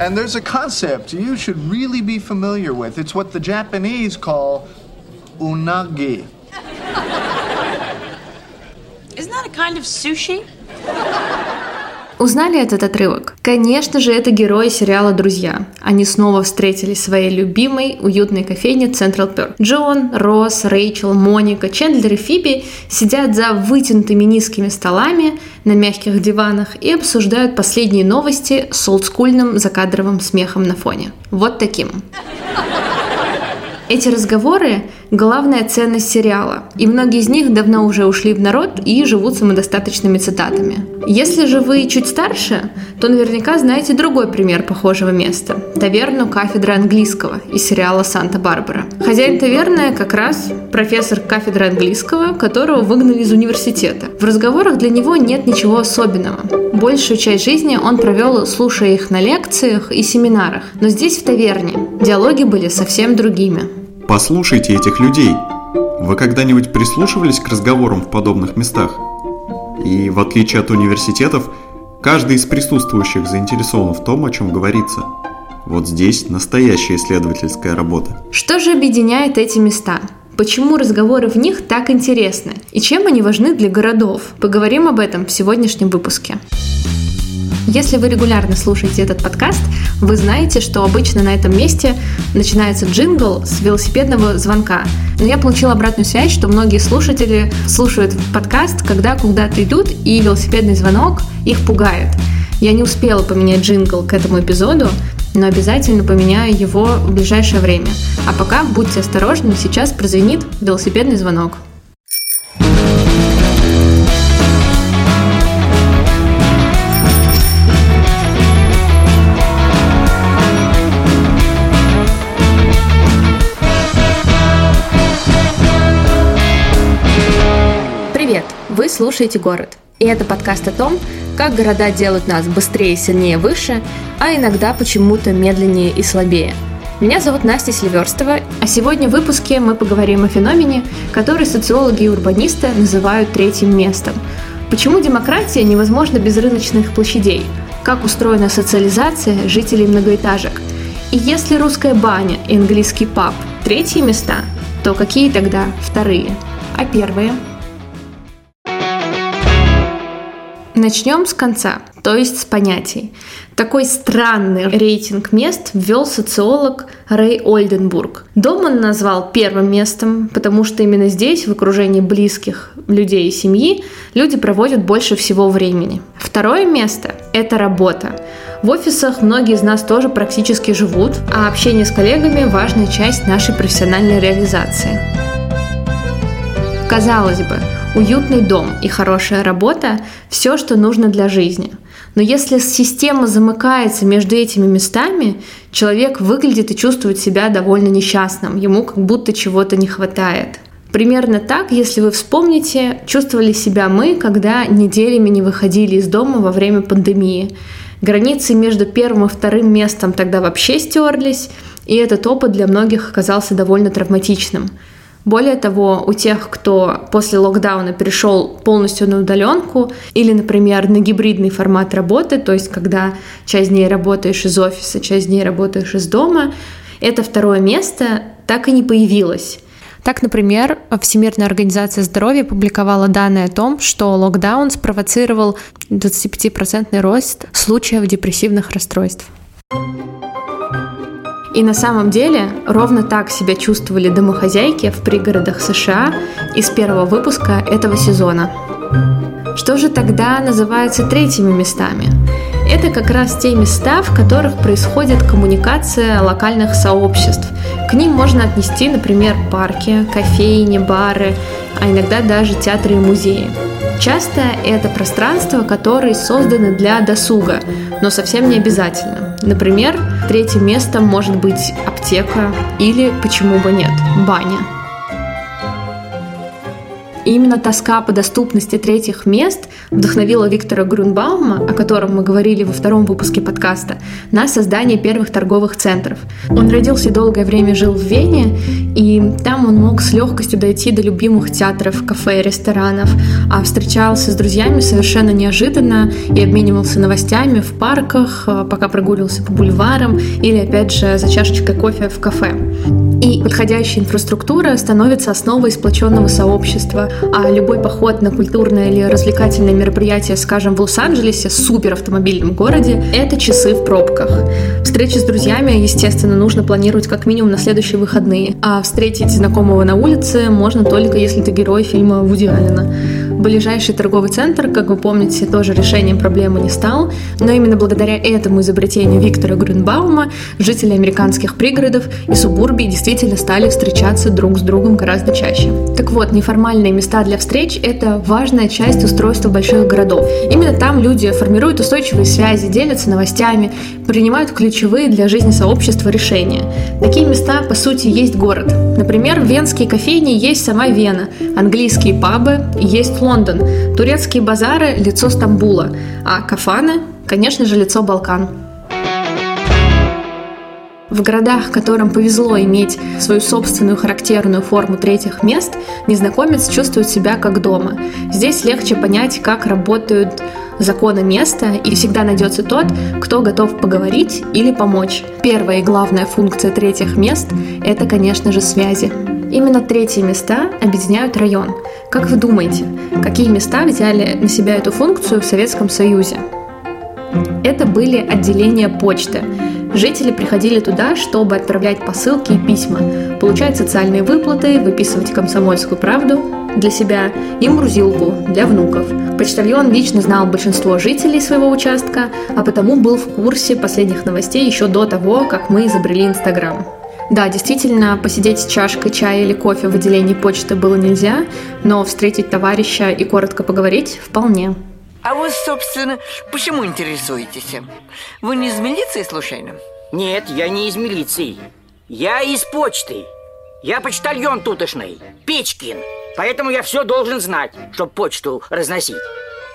And there's a concept you should really be familiar with. It's what the Japanese call unagi. Isn't that a kind of sushi? Узнали этот отрывок? Конечно же, это герои сериала «Друзья». Они снова встретились в своей любимой уютной кофейне Central Perk. Джон, Росс, Рэйчел, Моника, Чендлер и Фиби сидят за вытянутыми низкими столами на мягких диванах и обсуждают последние новости с олдскульным закадровым смехом на фоне. Вот таким. Эти разговоры – главная ценность сериала, и многие из них давно уже ушли в народ и живут самодостаточными цитатами. Если же вы чуть старше, то наверняка знаете другой пример похожего места – таверну кафедры английского из сериала «Санта-Барбара». Хозяин таверны как раз профессор кафедры английского, которого выгнали из университета. В разговорах для него нет ничего особенного. Большую часть жизни он провел, слушая их на лекциях и семинарах. Но здесь, в таверне, диалоги были совсем другими. Послушайте этих людей. Вы когда-нибудь прислушивались к разговорам в подобных местах? И в отличие от университетов, каждый из присутствующих заинтересован в том, о чем говорится. Вот здесь настоящая исследовательская работа. Что же объединяет эти места? Почему разговоры в них так интересны? И чем они важны для городов? Поговорим об этом в сегодняшнем выпуске. Если вы регулярно слушаете этот подкаст, вы знаете, что обычно на этом месте начинается джингл с велосипедного звонка. Но я получила обратную связь, что многие слушатели слушают подкаст, когда куда-то идут, и велосипедный звонок их пугает. Я не успела поменять джингл к этому эпизоду, но обязательно поменяю его в ближайшее время. А пока будьте осторожны, сейчас прозвенит велосипедный звонок. Слушаете «Город». И это подкаст о том, как города делают нас быстрее, сильнее, выше, а иногда почему-то медленнее и слабее. Меня зовут Настя Сильверстова, а сегодня в выпуске мы поговорим о феномене, который социологи и урбанисты называют третьим местом. Почему демократия невозможна без рыночных площадей? Как устроена социализация жителей многоэтажек? И если русская баня и английский паб – третьи места, то какие тогда вторые? А первые – Начнем с конца, то есть с понятий. Такой странный рейтинг мест ввел социолог Рэй Ольденбург. Дом он назвал первым местом, потому что именно здесь, в окружении близких людей и семьи, люди проводят больше всего времени. Второе место – это работа. В офисах многие из нас тоже практически живут, а общение с коллегами – важная часть нашей профессиональной реализации. Казалось бы, уютный дом и хорошая работа – все, что нужно для жизни. Но если система замыкается между этими местами, человек выглядит и чувствует себя довольно несчастным, ему как будто чего-то не хватает. Примерно так, если вы вспомните, чувствовали себя мы, когда неделями не выходили из дома во время пандемии. Границы между первым и вторым местом тогда вообще стерлись, и этот опыт для многих оказался довольно травматичным. Более того, у тех, кто после локдауна перешел полностью на удаленку или, например, на гибридный формат работы, то есть когда часть дней работаешь из офиса, часть дней работаешь из дома, это второе место так и не появилось. Так, например, Всемирная организация здоровья публиковала данные о том, что локдаун спровоцировал 25% рост случаев депрессивных расстройств. И на самом деле ровно так себя чувствовали домохозяйки в пригородах США из первого выпуска этого сезона. Что же тогда называется третьими местами? Это как раз те места, в которых происходит коммуникация локальных сообществ. К ним можно отнести, например, парки, кофейни, бары, а иногда даже театры и музеи. Часто это пространства, которые созданы для досуга, но совсем не обязательно. Например, третьим местом может быть аптека или, почему бы нет, баня. Именно тоска по доступности третьих мест вдохновила Виктора Грунбаума, о котором мы говорили во втором выпуске подкаста, на создание первых торговых центров. Он родился и долгое время жил в Вене, и там он мог с легкостью дойти до любимых театров, кафе, ресторанов, а встречался с друзьями совершенно неожиданно и обменивался новостями в парках, э, пока прогуливался по бульварам или, опять же, за чашечкой кофе в кафе. И подходящая инфраструктура становится основой сплоченного сообщества, а любой поход на культурное или развлекательное мероприятие, скажем, в Лос-Анджелесе, супер автомобильном городе, это часы в пробках. Встречи с друзьями, естественно, нужно планировать как минимум на следующие выходные, а встретить знакомого на улице можно только если ты герой фильма Вуди Аллена. Ближайший торговый центр, как вы помните, тоже решением проблемы не стал, но именно благодаря этому изобретению Виктора Грюнбаума жители американских пригородов и субурбий действительно стали встречаться друг с другом гораздо чаще. Так вот, неформальные места для встреч – это важная часть устройства больших городов. Именно там люди формируют устойчивые связи, делятся новостями, принимают ключевые для жизни сообщества решения. Такие места, по сути, есть город. Например, венские кофейни есть сама Вена, английские пабы есть Лондон, Лондон, турецкие базары – лицо Стамбула, а кафаны – конечно же, лицо Балкан. В городах, которым повезло иметь свою собственную характерную форму третьих мест, незнакомец чувствует себя как дома. Здесь легче понять, как работают законы места, и всегда найдется тот, кто готов поговорить или помочь. Первая и главная функция третьих мест – это, конечно же, связи. Именно третьи места объединяют район. Как вы думаете, какие места взяли на себя эту функцию в Советском Союзе? Это были отделения почты. Жители приходили туда, чтобы отправлять посылки и письма, получать социальные выплаты, выписывать комсомольскую правду для себя и мурзилку для внуков. Почтальон лично знал большинство жителей своего участка, а потому был в курсе последних новостей еще до того, как мы изобрели Инстаграм. Да, действительно, посидеть с чашкой чая или кофе в отделении почты было нельзя, но встретить товарища и коротко поговорить вполне. А вы, собственно, почему интересуетесь? Вы не из милиции, случайно? Нет, я не из милиции. Я из почты. Я почтальон тутошный, Печкин. Поэтому я все должен знать, чтобы почту разносить.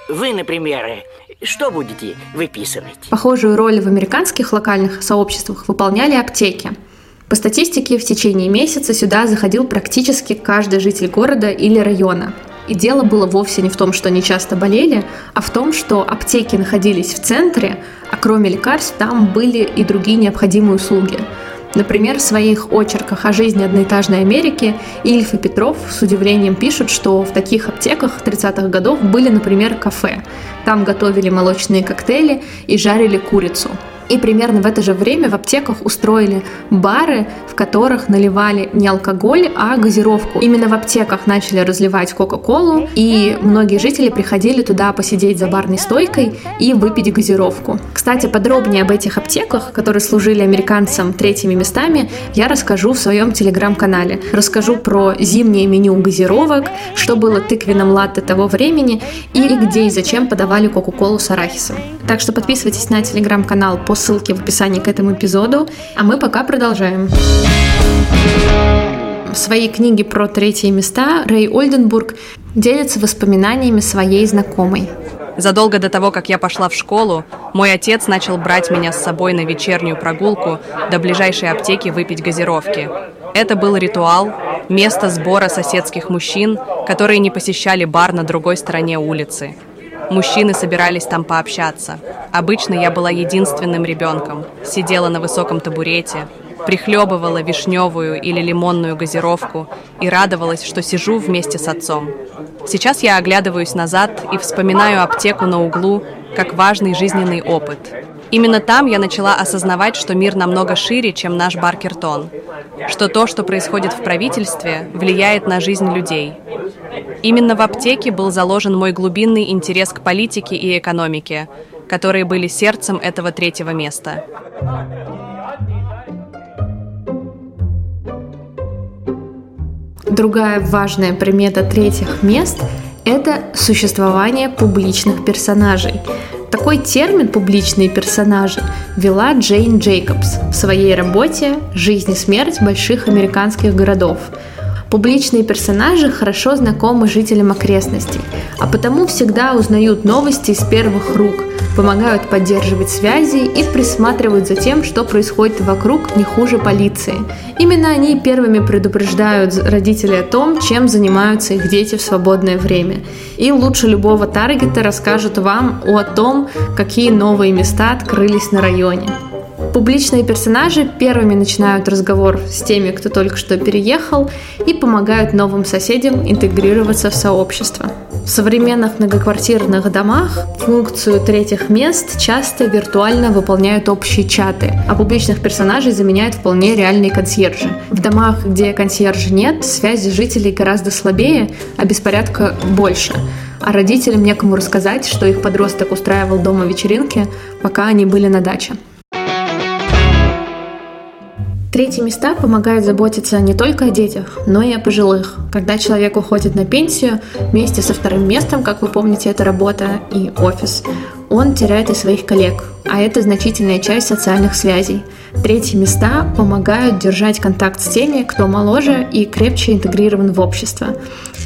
Вы, например, что будете выписывать? Похожую роль в американских локальных сообществах выполняли аптеки – по статистике, в течение месяца сюда заходил практически каждый житель города или района. И дело было вовсе не в том, что они часто болели, а в том, что аптеки находились в центре, а кроме лекарств там были и другие необходимые услуги. Например, в своих очерках о жизни одноэтажной Америки Ильф и Петров с удивлением пишут, что в таких аптеках 30-х годов были, например, кафе. Там готовили молочные коктейли и жарили курицу – и примерно в это же время в аптеках устроили бары, в которых наливали не алкоголь, а газировку. Именно в аптеках начали разливать Кока-Колу, и многие жители приходили туда посидеть за барной стойкой и выпить газировку. Кстати, подробнее об этих аптеках, которые служили американцам третьими местами, я расскажу в своем телеграм-канале. Расскажу про зимнее меню газировок, что было тыквенным латте того времени и где и зачем подавали Кока-Колу с арахисом. Так что подписывайтесь на телеграм-канал по ссылке в описании к этому эпизоду. А мы пока продолжаем. В своей книге про третьи места Рэй Ольденбург делится воспоминаниями своей знакомой. Задолго до того, как я пошла в школу, мой отец начал брать меня с собой на вечернюю прогулку до ближайшей аптеки выпить газировки. Это был ритуал, место сбора соседских мужчин, которые не посещали бар на другой стороне улицы. Мужчины собирались там пообщаться. Обычно я была единственным ребенком. Сидела на высоком табурете, прихлебывала вишневую или лимонную газировку и радовалась, что сижу вместе с отцом. Сейчас я оглядываюсь назад и вспоминаю аптеку на углу как важный жизненный опыт. Именно там я начала осознавать, что мир намного шире, чем наш Баркертон, что то, что происходит в правительстве, влияет на жизнь людей. Именно в аптеке был заложен мой глубинный интерес к политике и экономике, которые были сердцем этого третьего места. Другая важная примета третьих мест – это существование публичных персонажей. Такой термин «публичные персонажи» вела Джейн Джейкобс в своей работе «Жизнь и смерть больших американских городов», Публичные персонажи хорошо знакомы жителям окрестностей, а потому всегда узнают новости из первых рук, помогают поддерживать связи и присматривают за тем, что происходит вокруг не хуже полиции. Именно они первыми предупреждают родителей о том, чем занимаются их дети в свободное время. И лучше любого таргета расскажут вам о том, какие новые места открылись на районе. Публичные персонажи первыми начинают разговор с теми, кто только что переехал, и помогают новым соседям интегрироваться в сообщество. В современных многоквартирных домах функцию третьих мест часто виртуально выполняют общие чаты, а публичных персонажей заменяют вполне реальные консьержи. В домах, где консьержа нет, связи жителей гораздо слабее, а беспорядка больше. А родителям некому рассказать, что их подросток устраивал дома вечеринки, пока они были на даче. Третьи места помогают заботиться не только о детях, но и о пожилых. Когда человек уходит на пенсию, вместе со вторым местом, как вы помните, это работа и офис, он теряет и своих коллег, а это значительная часть социальных связей. Третьи места помогают держать контакт с теми, кто моложе и крепче интегрирован в общество.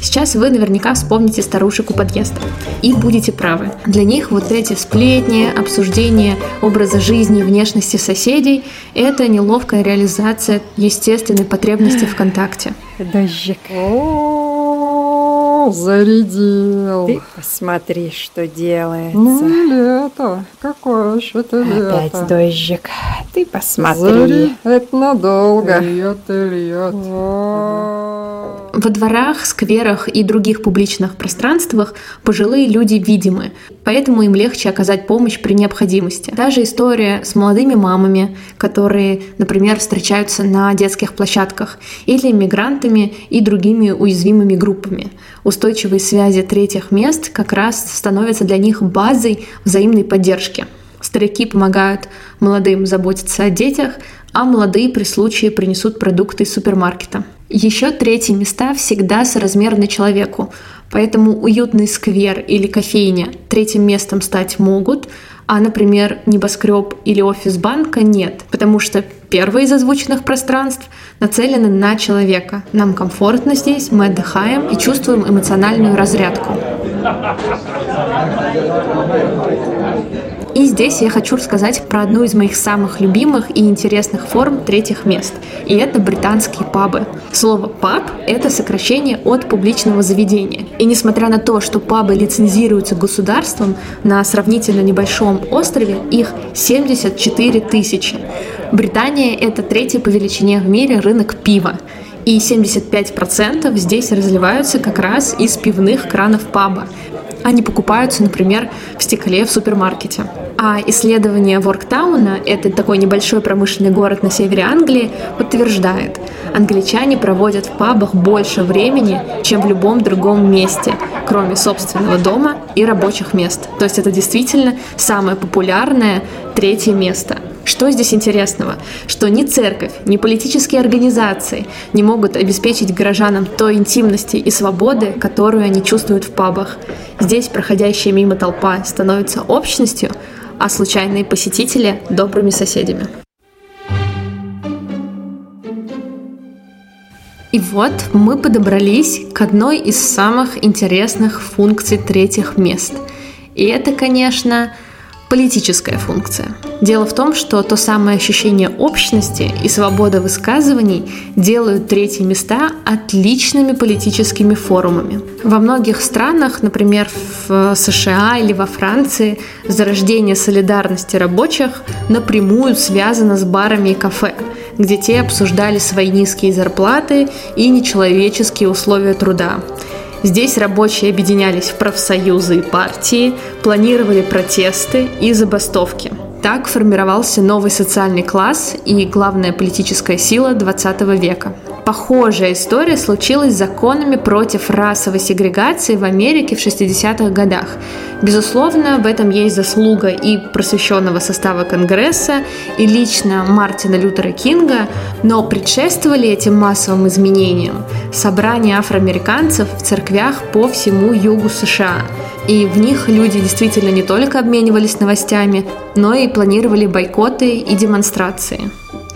Сейчас вы наверняка вспомните старушек у подъезда. И будете правы. Для них вот эти сплетни, обсуждения образа жизни и внешности соседей – это неловкая реализация естественной потребности в контакте. Дождик. О, зарядил. Ты посмотри, что делается. Ну и лето. Какое еще это лето? Опять дождик. Ты посмотри. Зари, это надолго. Льет и льет. Во дворах, скверах и других публичных пространствах пожилые люди видимы, поэтому им легче оказать помощь при необходимости. Даже история с молодыми мамами, которые, например, встречаются на детских площадках, или мигрантами и другими уязвимыми группами. Устойчивые связи третьих мест как раз становятся для них базой взаимной поддержки. Старики помогают молодым заботиться о детях, а молодые при случае принесут продукты из супермаркета. Еще третьи места всегда соразмерны человеку, поэтому уютный сквер или кофейня третьим местом стать могут, а, например, небоскреб или офис банка нет, потому что первое из озвученных пространств нацелены на человека. Нам комфортно здесь, мы отдыхаем и чувствуем эмоциональную разрядку. И здесь я хочу рассказать про одну из моих самых любимых и интересных форм третьих мест. И это британские пабы. Слово «паб» — это сокращение от публичного заведения. И несмотря на то, что пабы лицензируются государством на сравнительно небольшом острове, их 74 тысячи. Британия — это третий по величине в мире рынок пива. И 75% здесь разливаются как раз из пивных кранов паба. Они покупаются, например, в стекле в супермаркете. А исследование Ворктауна, это такой небольшой промышленный город на севере Англии, подтверждает, англичане проводят в пабах больше времени, чем в любом другом месте, кроме собственного дома и рабочих мест. То есть это действительно самое популярное третье место – что здесь интересного? Что ни церковь, ни политические организации не могут обеспечить горожанам той интимности и свободы, которую они чувствуют в пабах. Здесь проходящая мимо толпа становится общностью, а случайные посетители – добрыми соседями. И вот мы подобрались к одной из самых интересных функций третьих мест. И это, конечно, политическая функция. Дело в том, что то самое ощущение общности и свобода высказываний делают третьи места отличными политическими форумами. Во многих странах, например, в США или во Франции, зарождение солидарности рабочих напрямую связано с барами и кафе, где те обсуждали свои низкие зарплаты и нечеловеческие условия труда. Здесь рабочие объединялись в профсоюзы и партии, планировали протесты и забастовки. Так формировался новый социальный класс и главная политическая сила XX века. Похожая история случилась с законами против расовой сегрегации в Америке в 60-х годах. Безусловно, в этом есть заслуга и просвещенного состава Конгресса, и лично Мартина Лютера Кинга, но предшествовали этим массовым изменениям собрания афроамериканцев в церквях по всему югу США. И в них люди действительно не только обменивались новостями, но и планировали бойкоты и демонстрации.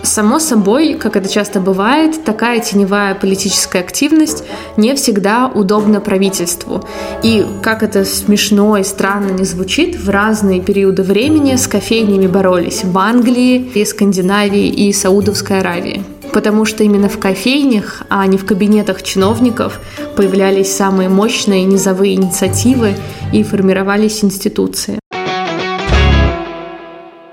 Само собой, как это часто бывает, такая теневая политическая активность не всегда удобна правительству. И, как это смешно и странно не звучит, в разные периоды времени с кофейнями боролись в Англии, и Скандинавии и Саудовской Аравии потому что именно в кофейнях, а не в кабинетах чиновников появлялись самые мощные низовые инициативы и формировались институции.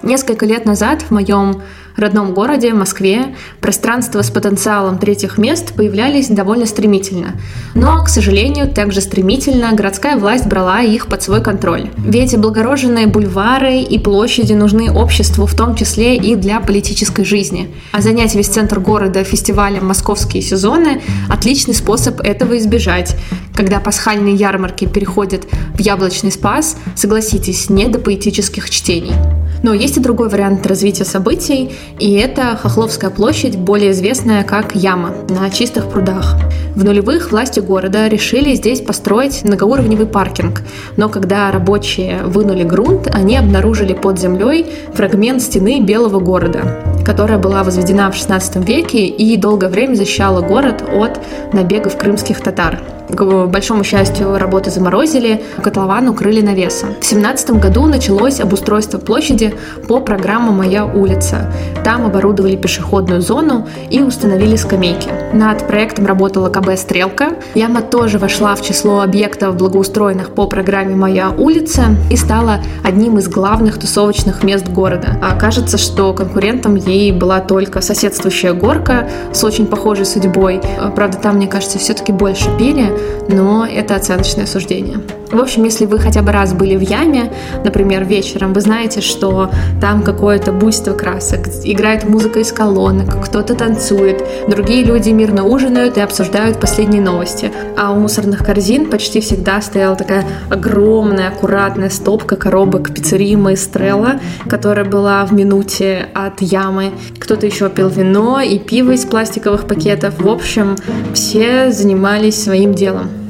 Несколько лет назад в моем родном городе, Москве, пространства с потенциалом третьих мест появлялись довольно стремительно. Но, к сожалению, также стремительно городская власть брала их под свой контроль. Ведь облагороженные бульвары и площади нужны обществу, в том числе и для политической жизни. А занять весь центр города фестивалем «Московские сезоны» – отличный способ этого избежать. Когда пасхальные ярмарки переходят в яблочный спас, согласитесь, не до поэтических чтений. Но есть и другой вариант развития событий, и это Хохловская площадь, более известная как Яма, на чистых прудах. В нулевых власти города решили здесь построить многоуровневый паркинг, но когда рабочие вынули грунт, они обнаружили под землей фрагмент стены Белого города, которая была возведена в XVI веке и долгое время защищала город от набегов крымских татар. К большому счастью, работы заморозили, котлован укрыли навесом. В 17 году началось обустройство площади по программе «Моя улица». Там оборудовали пешеходную зону и установили скамейки. Над проектом работала КБ «Стрелка». Яма тоже вошла в число объектов, благоустроенных по программе «Моя улица» и стала одним из главных тусовочных мест города. А кажется, что конкурентом ей была только соседствующая горка с очень похожей судьбой. Правда, там, мне кажется, все-таки больше пили, но это оценочное суждение. В общем, если вы хотя бы раз были в яме, например, вечером, вы знаете, что там какое-то буйство красок, играет музыка из колонок, кто-то танцует, другие люди мирно ужинают и обсуждают последние новости. А у мусорных корзин почти всегда стояла такая огромная, аккуратная стопка коробок пиццерии Маэстрелла, которая была в минуте от ямы. Кто-то еще пил вино и пиво из пластиковых пакетов. В общем, все занимались своим делом.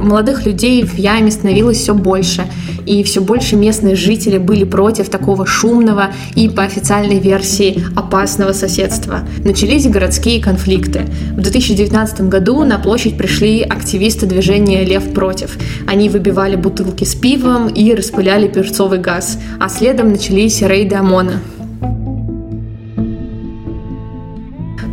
Молодых людей в яме становилось все больше, и все больше местные жители были против такого шумного и, по официальной версии, опасного соседства. Начались городские конфликты. В 2019 году на площадь пришли активисты движения «Лев против». Они выбивали бутылки с пивом и распыляли перцовый газ, а следом начались рейды ОМОНа.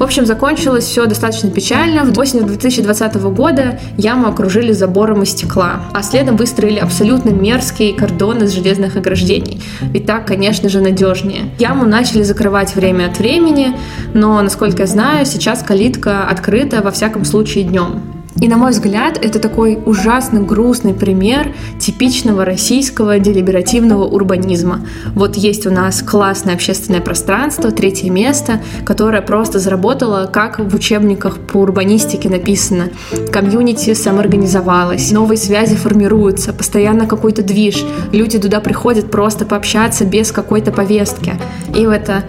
Общем, закончилось все достаточно печально. В осенью 2020 года яму окружили забором из стекла, а следом выстроили абсолютно мерзкие кордоны из железных ограждений. Ведь так, конечно же, надежнее. Яму начали закрывать время от времени, но, насколько я знаю, сейчас калитка открыта во всяком случае днем. И, на мой взгляд, это такой ужасно грустный пример типичного российского делиберативного урбанизма. Вот есть у нас классное общественное пространство, третье место, которое просто заработало, как в учебниках по урбанистике написано. Комьюнити самоорганизовалось, новые связи формируются, постоянно какой-то движ, люди туда приходят просто пообщаться без какой-то повестки. И в это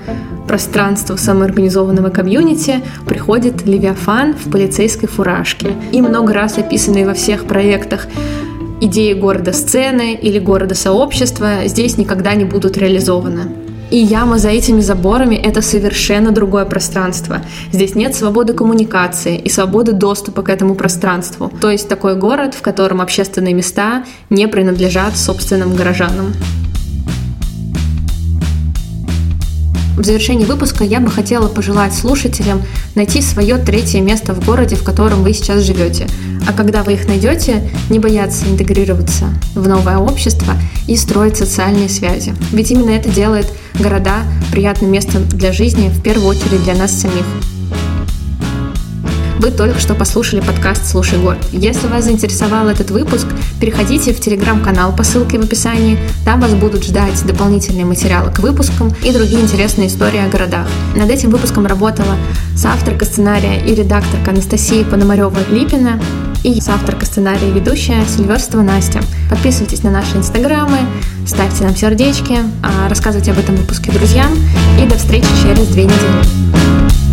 пространство самоорганизованного комьюнити приходит Левиафан в полицейской фуражке. И много раз описанные во всех проектах идеи города-сцены или города-сообщества здесь никогда не будут реализованы. И яма за этими заборами – это совершенно другое пространство. Здесь нет свободы коммуникации и свободы доступа к этому пространству. То есть такой город, в котором общественные места не принадлежат собственным горожанам. В завершении выпуска я бы хотела пожелать слушателям найти свое третье место в городе, в котором вы сейчас живете. А когда вы их найдете, не бояться интегрироваться в новое общество и строить социальные связи. Ведь именно это делает города приятным местом для жизни, в первую очередь для нас самих. Вы только что послушали подкаст «Слушай город». Если вас заинтересовал этот выпуск, переходите в телеграм-канал по ссылке в описании. Там вас будут ждать дополнительные материалы к выпускам и другие интересные истории о городах. Над этим выпуском работала соавторка сценария и редакторка Анастасия Пономарева-Липина и соавторка сценария и ведущая Сильверстова Настя. Подписывайтесь на наши инстаграмы, ставьте нам сердечки, а, рассказывайте об этом выпуске друзьям и до встречи через две недели.